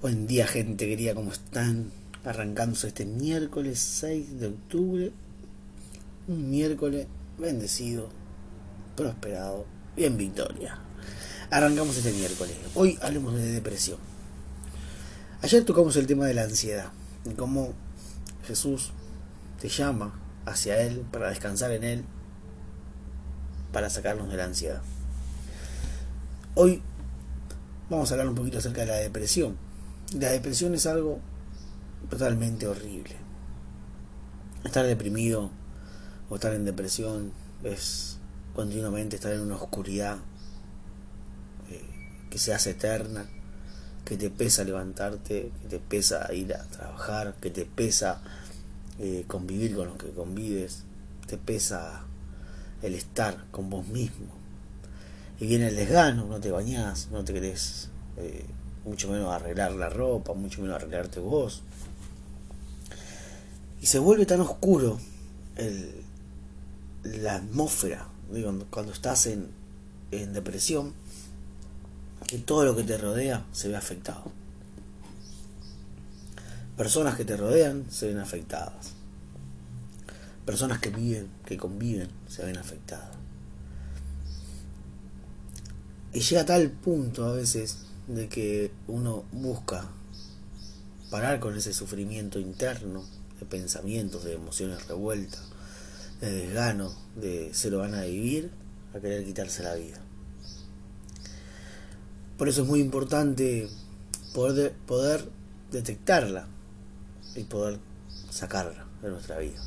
Buen día gente querida, ¿cómo están? Arrancándose este miércoles 6 de octubre. Un miércoles bendecido, prosperado y en victoria. Arrancamos este miércoles. Hoy hablemos de depresión. Ayer tocamos el tema de la ansiedad y cómo Jesús te llama hacia Él para descansar en Él, para sacarnos de la ansiedad. Hoy vamos a hablar un poquito acerca de la depresión. La depresión es algo totalmente horrible. Estar deprimido o estar en depresión es continuamente estar en una oscuridad eh, que se hace eterna, que te pesa levantarte, que te pesa ir a trabajar, que te pesa eh, convivir con los que convives, te pesa el estar con vos mismo. Y viene el desgano, no te bañás, no te querés eh, mucho menos arreglar la ropa, mucho menos arreglarte vos. Y se vuelve tan oscuro el, la atmósfera digo, cuando estás en, en depresión que todo lo que te rodea se ve afectado. Personas que te rodean se ven afectadas. Personas que viven, que conviven, se ven afectadas. Y llega a tal punto a veces de que uno busca parar con ese sufrimiento interno de pensamientos, de emociones revueltas, de desgano, de se lo van a vivir, a querer quitarse la vida. Por eso es muy importante poder, poder detectarla y poder sacarla de nuestra vida.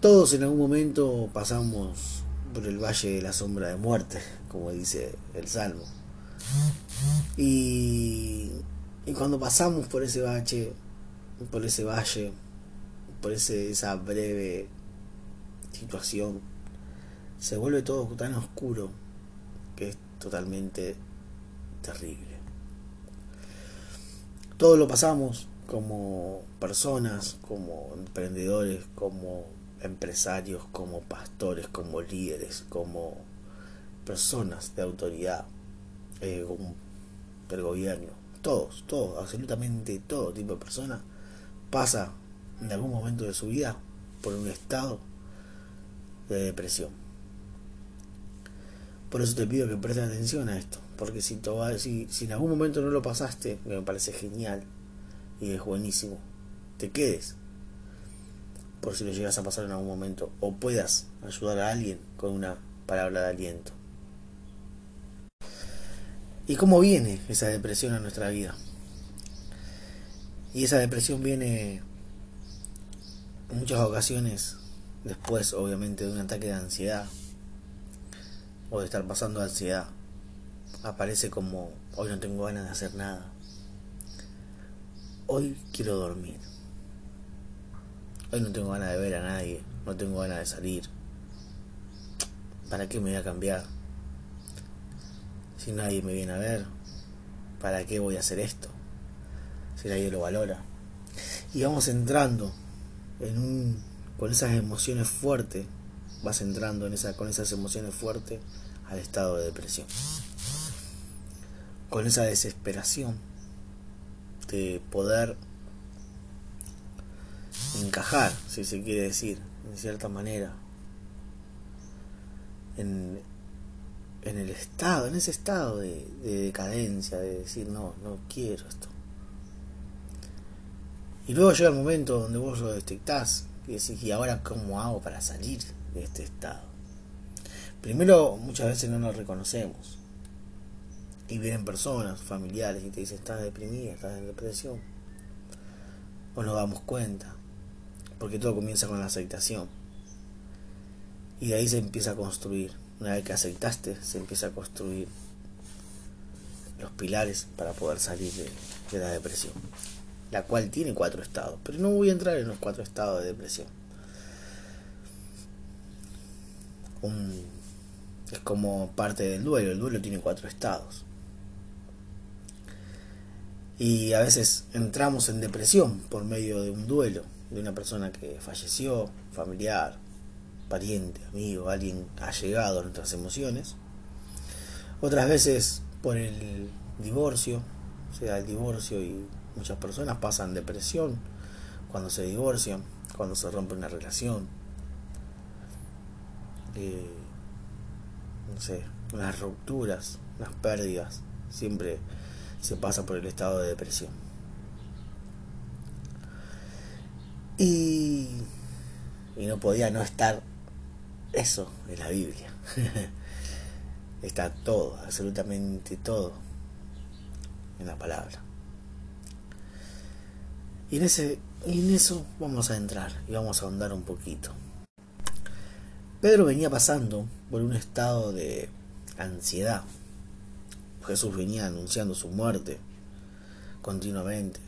Todos en algún momento pasamos por el valle de la sombra de muerte, como dice el Salmo. Y, y cuando pasamos por ese valle, por ese valle, por ese, esa breve situación, se vuelve todo tan oscuro que es totalmente terrible. Todo lo pasamos como personas, como emprendedores, como empresarios, como pastores, como líderes, como personas de autoridad eh, del gobierno. Todos, todos, absolutamente todo tipo de personas pasa en algún momento de su vida por un estado de depresión. Por eso te pido que prestes atención a esto, porque si, si, si en algún momento no lo pasaste, que me parece genial y es buenísimo, te quedes, por si lo llegas a pasar en algún momento, o puedas ayudar a alguien con una palabra de aliento. ¿Y cómo viene esa depresión a nuestra vida? Y esa depresión viene en muchas ocasiones después, obviamente, de un ataque de ansiedad o de estar pasando ansiedad. Aparece como, hoy no tengo ganas de hacer nada. Hoy quiero dormir. Hoy no tengo ganas de ver a nadie, no tengo ganas de salir. ¿Para qué me voy a cambiar? Si nadie me viene a ver, ¿para qué voy a hacer esto? Si nadie lo valora. Y vamos entrando en con esas emociones fuertes, vas entrando en con esas emociones fuertes al estado de depresión. Con esa desesperación de poder encajar, si se quiere decir, de cierta manera, en, en el estado, en ese estado de, decadencia, de decir, no, no quiero esto. Y luego llega el momento donde vos lo detectás y decís, ¿y ahora cómo hago para salir de este estado? Primero, muchas veces no nos reconocemos. Y vienen personas, familiares, y te dicen, estás deprimida, estás en depresión. O nos damos cuenta. Porque todo comienza con la aceptación. Y de ahí se empieza a construir una vez que aceptaste, se empieza a construir los pilares para poder salir de, la depresión, la cual tiene cuatro estados, pero no voy a entrar en los cuatro estados de depresión. es como parte del duelo, el duelo tiene cuatro estados. Y a veces entramos en depresión por medio de un duelo, de una persona que falleció, familiar, pariente, amigo, alguien ha llegado a nuestras emociones. Otras veces por el divorcio, se da el divorcio y muchas personas pasan depresión cuando se divorcian, cuando se rompe una relación. Eh, no sé, unas rupturas, unas pérdidas, siempre se pasa por el estado de depresión. Y, y no podía no estar eso en la Biblia. Está todo, absolutamente todo en la palabra. Y en, ese, en eso vamos a entrar y vamos a ahondar un poquito. Pedro venía pasando por un estado de ansiedad. Jesús venía anunciando su muerte continuamente.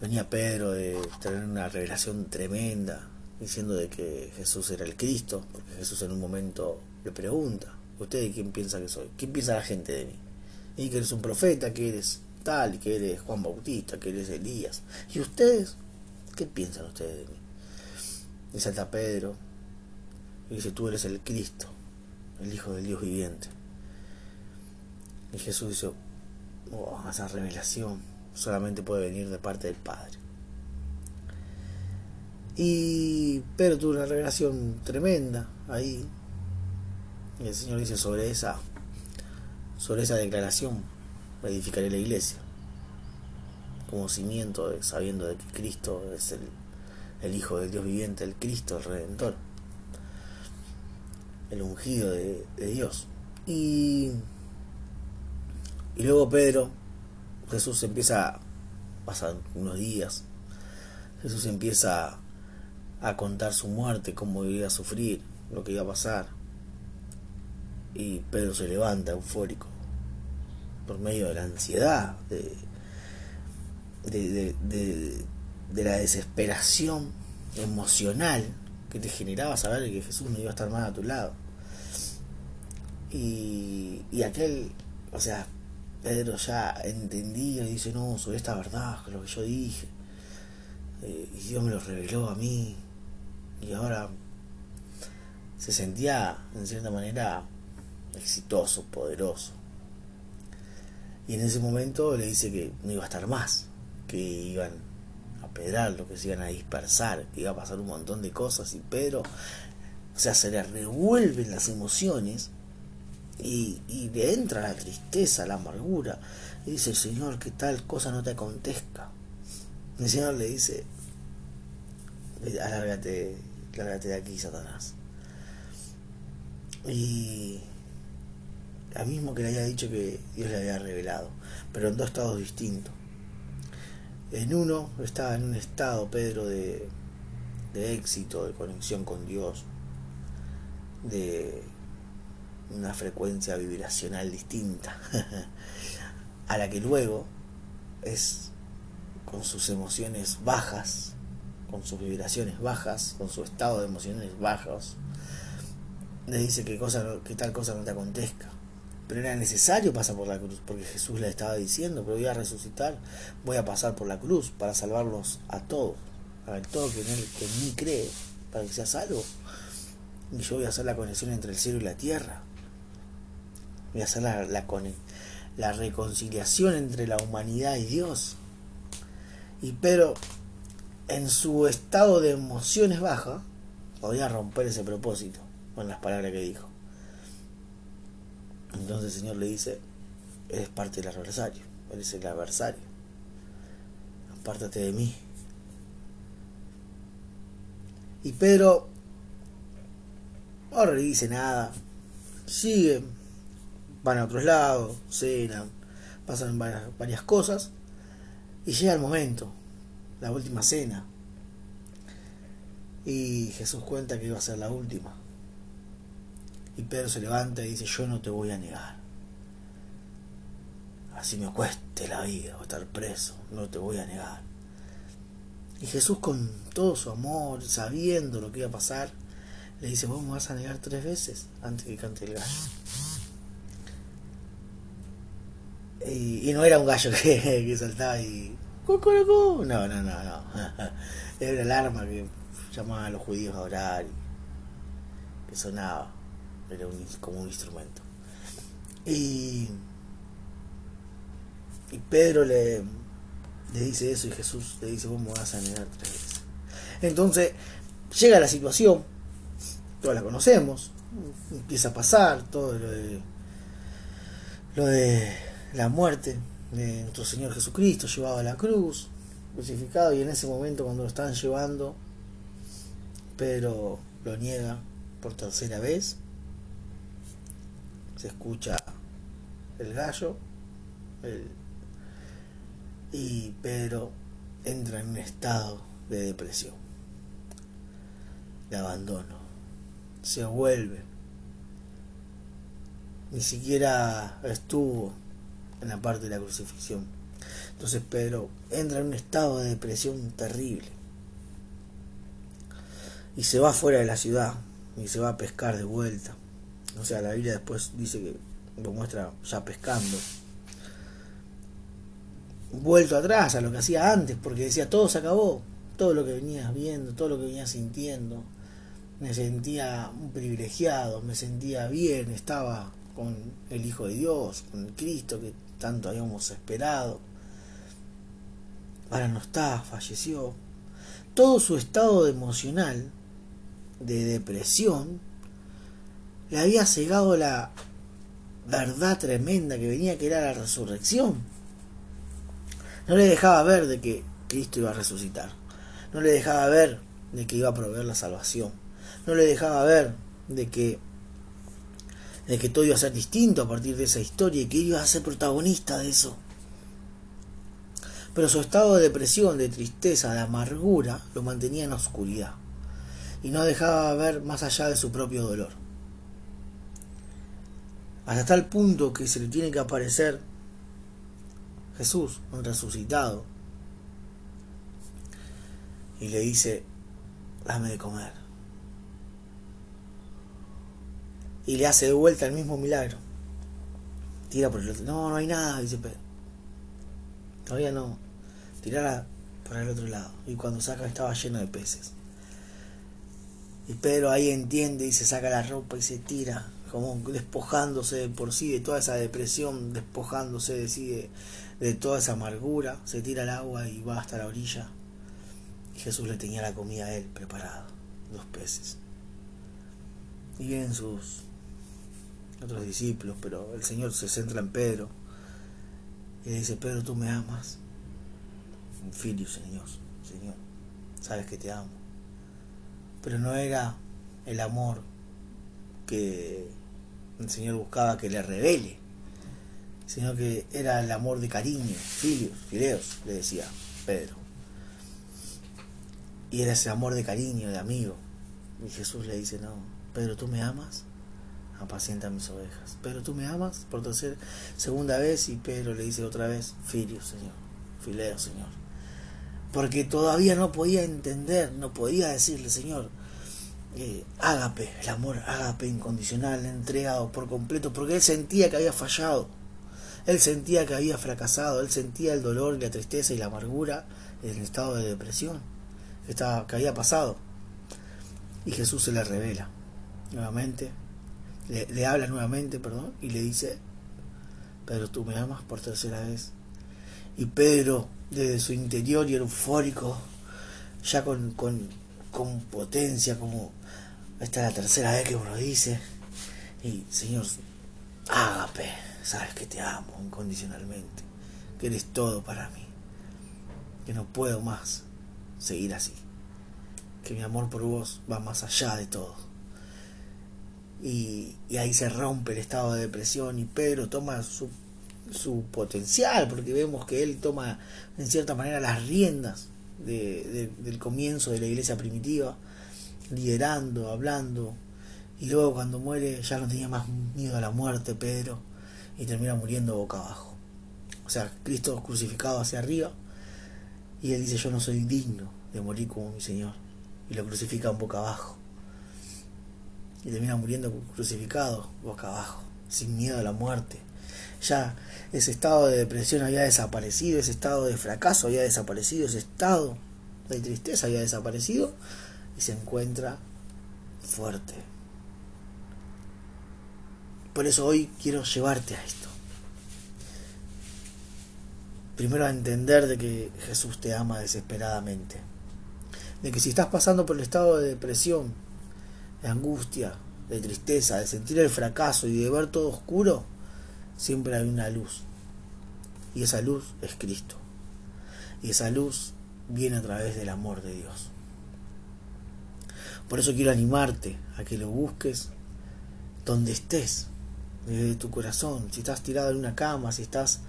Venía Pedro de tener una revelación tremenda diciendo de que Jesús era el Cristo, porque Jesús en un momento le pregunta, ¿usted quién piensa que soy? ¿Quién piensa la gente de mí? Y que eres un profeta, que eres tal, que eres Juan Bautista, que eres Elías. ¿Y ustedes? ¿Qué piensan ustedes de mí? Y salta Pedro y dice, tú eres el Cristo, el Hijo del Dios viviente. Y Jesús dice, oh, esa revelación solamente puede venir de parte del Padre. Y Pedro tuvo una revelación tremenda ahí. Y el Señor dice sobre esa, sobre esa declaración, edificaré la iglesia. Como cimiento, sabiendo de que Cristo es el, el Hijo del Dios viviente, el Cristo, el Redentor. El ungido de, de Dios. Y, y luego Pedro, Jesús empieza, pasan unos días, Jesús empieza a contar su muerte, cómo iba a sufrir, lo que iba a pasar. Y Pedro se levanta eufórico por medio de la ansiedad, de, de, de, de la desesperación emocional que te generaba saber que Jesús no iba a estar más a tu lado. Y, y aquel, o sea, Pedro ya entendía y dice, no, sobre esta verdad, lo que yo dije, eh, y Dios me lo reveló a mí, y ahora se sentía en cierta manera exitoso, poderoso. Y en ese momento le dice que no iba a estar más, que iban a pedrarlo, que se iban a dispersar, que iba a pasar un montón de cosas y Pedro, o sea, se le revuelven las emociones y, y le entra la tristeza, la amargura y dice, Señor, que tal cosa no te acontezca. El Señor le dice, alárgate lárgate de aquí, Satanás. Y a mismo que le haya dicho que Dios le había revelado, pero en dos estados distintos. En uno estaba en un estado, Pedro, de, de éxito, de conexión con Dios, de una frecuencia vibracional distinta a la que luego es con sus emociones bajas con sus vibraciones bajas, con su estado de emociones bajos, le dice que, cosa, tal cosa no te acontezca. Pero era necesario pasar por la cruz, porque Jesús le estaba diciendo, pero voy a resucitar, voy a pasar por la cruz para salvarlos a todos, a todo que en, él, que en mí cree, para que sea salvo. Y yo voy a hacer la conexión entre el cielo y la tierra. Voy a hacer la, la, la reconciliación entre la humanidad y Dios. Y pero en su estado de emociones baja, podía romper ese propósito con las palabras que dijo. Entonces el Señor le dice, eres parte del adversario, eres el adversario, apártate de mí. Y Pedro ahora le dice nada, siguen, van a otros lados, cenan, pasan varias cosas, y llega el momento la última cena. Y Jesús cuenta que iba a ser la última. Y Pedro se levanta y dice, yo no te voy a negar. Así me cueste la vida o estar preso, no te voy a negar. Y Jesús con todo su amor, sabiendo lo que iba a pasar, le dice, vos me vas a negar tres veces antes que cante el gallo. Y, no era un gallo que, que saltaba y no, no, no, no. Era una alarma que llamaba a los judíos a orar y que sonaba. Era como un instrumento. Y, y Pedro le, le dice eso y Jesús le dice, vos me vas a negar tres veces. Entonces llega la situación, todos la conocemos, empieza a pasar todo lo de, lo de la muerte de nuestro Señor Jesucristo llevado a la cruz, crucificado, y en ese momento cuando lo están llevando, Pedro lo niega por tercera vez, se escucha el gallo, y Pedro entra en un estado de depresión, de abandono, se vuelve, ni siquiera estuvo en la parte de la crucifixión. Entonces Pedro entra en un estado de depresión terrible y se va fuera de la ciudad y se va a pescar de vuelta. O sea, la Biblia después dice que lo muestra ya pescando. Vuelto atrás a lo que hacía antes, porque decía todo se acabó, todo lo que venías viendo, todo lo que venías sintiendo. Me sentía un privilegiado, me sentía bien, estaba con el Hijo de Dios, con el Cristo que tanto habíamos esperado. Ahora no está, falleció. Todo su estado emocional de depresión le había cegado la verdad tremenda que venía, que era la resurrección. No le dejaba ver de que Cristo iba a resucitar. No le dejaba ver de que iba a proveer la salvación. No le dejaba ver de que de que todo iba a ser distinto a partir de esa historia y que iba a ser protagonista de eso. Pero su estado de depresión, de tristeza, de amargura, lo mantenía en oscuridad y no dejaba ver más allá de su propio dolor. Hasta tal punto que se le tiene que aparecer Jesús, un resucitado, y le dice, dame de comer. Y le hace de vuelta el mismo milagro. Tira por el otro. No, no hay nada, dice Pedro. Todavía no. Tirala por el otro lado. Y cuando saca estaba lleno de peces. Y Pedro ahí entiende y se saca la ropa y se tira, como despojándose de por sí de toda esa depresión, despojándose de sí de, toda esa amargura, se tira al agua y va hasta la orilla. Y Jesús le tenía la comida a él preparada, dos peces. Y vienen sus otros discípulos, pero el Señor se centra en Pedro y le dice, Pedro, tú me amas. Filio, Señor, Señor, sabes que te amo pero no era el amor que el Señor buscaba que le revele, sino que era el amor de cariño, filios, fileos, le decía Pedro. Y era ese amor de cariño, de amigo. Y Jesús le dice, no, Pedro, ¿tú me amas? Apacienta mis ovejas. Pedro, ¿tú me amas? Por tercera, segunda vez, y Pedro le dice otra vez, filios, Señor, fileos, Señor porque todavía no podía entender, no podía decirle, Señor, eh, ágape, el amor ágape incondicional, entregado por completo, porque él sentía que había fallado, él sentía que había fracasado, él sentía el dolor la tristeza y la amargura en el estado de depresión que, estaba, que había pasado. Y Jesús se le revela nuevamente, le, habla nuevamente, perdón, y le dice, Pedro, tú me amas por tercera vez. Y Pedro desde su interior y eufórico, ya con, con, con potencia, como esta es la tercera vez que uno dice, y Señor, ágape, sabes que te amo incondicionalmente, que eres todo para mí, que no puedo más seguir así, que mi amor por vos va más allá de todo. Y, ahí se rompe el estado de depresión y Pedro toma su su potencial, porque vemos que él toma en cierta manera las riendas de, del comienzo de la iglesia primitiva, liderando, hablando, y luego cuando muere ya no tenía más miedo a la muerte Pedro, y termina muriendo boca abajo. O sea, Cristo crucificado hacia arriba, y él dice, yo no soy digno de morir como mi Señor, y lo crucifican boca abajo. Y termina muriendo crucificado boca abajo, sin miedo a la muerte ya ese estado de depresión había desaparecido, ese estado de fracaso había desaparecido, ese estado de tristeza había desaparecido y se encuentra fuerte. Por eso hoy quiero llevarte a esto. primero a entender de que Jesús te ama desesperadamente. De que si estás pasando por el estado de depresión, de angustia, de tristeza, de sentir el fracaso y de ver todo oscuro, siempre hay una luz. Y esa luz es Cristo. Y esa luz viene a través del amor de Dios. Por eso quiero animarte a que lo busques donde estés, desde tu corazón. Si estás tirado en una cama, si estás,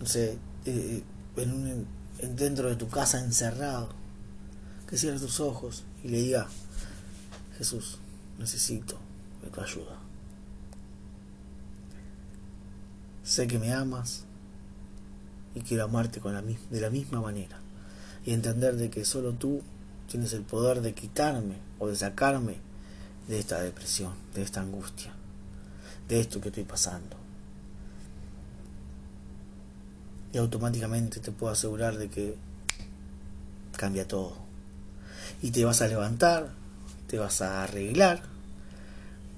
no sé, eh, en dentro de tu casa encerrado, que cierres tus ojos y le diga, Jesús, necesito de tu ayuda. Sé que me amas y quiero amarte con la, de la misma manera y entender de que solo tú tienes el poder de quitarme o de sacarme de esta depresión, de esta angustia, de esto que estoy pasando. Y automáticamente te puedo asegurar de que cambia todo. Y te vas a levantar, te vas a arreglar,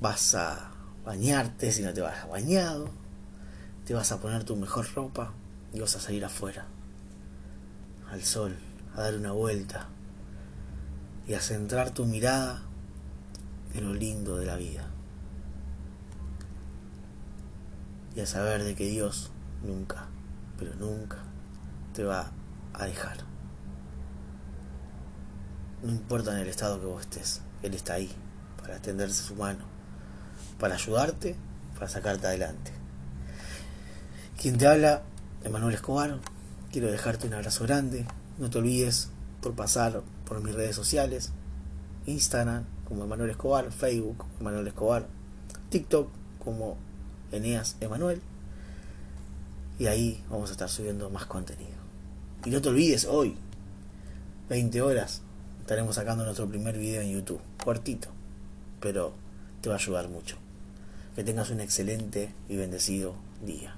vas a bañarte si no te vas bañado, te vas a poner tu mejor ropa y vas a salir afuera, al sol, a dar una vuelta y a centrar tu mirada en lo lindo de la vida. Y a saber de que Dios nunca, pero nunca te va a dejar. No importa en el estado que vos estés, Él está ahí para extenderse su mano, para ayudarte, para sacarte adelante. Quien te habla, Emanuel Escobar, quiero dejarte un abrazo grande. No te olvides por pasar por mis redes sociales, Instagram como Emanuel Escobar, Facebook Emanuel Escobar, TikTok como Eneas Emanuel. Y ahí vamos a estar subiendo más contenido. Y no te olvides, hoy, 20 horas, estaremos sacando nuestro primer video en YouTube. Cortito, pero te va a ayudar mucho. Que tengas un excelente y bendecido día.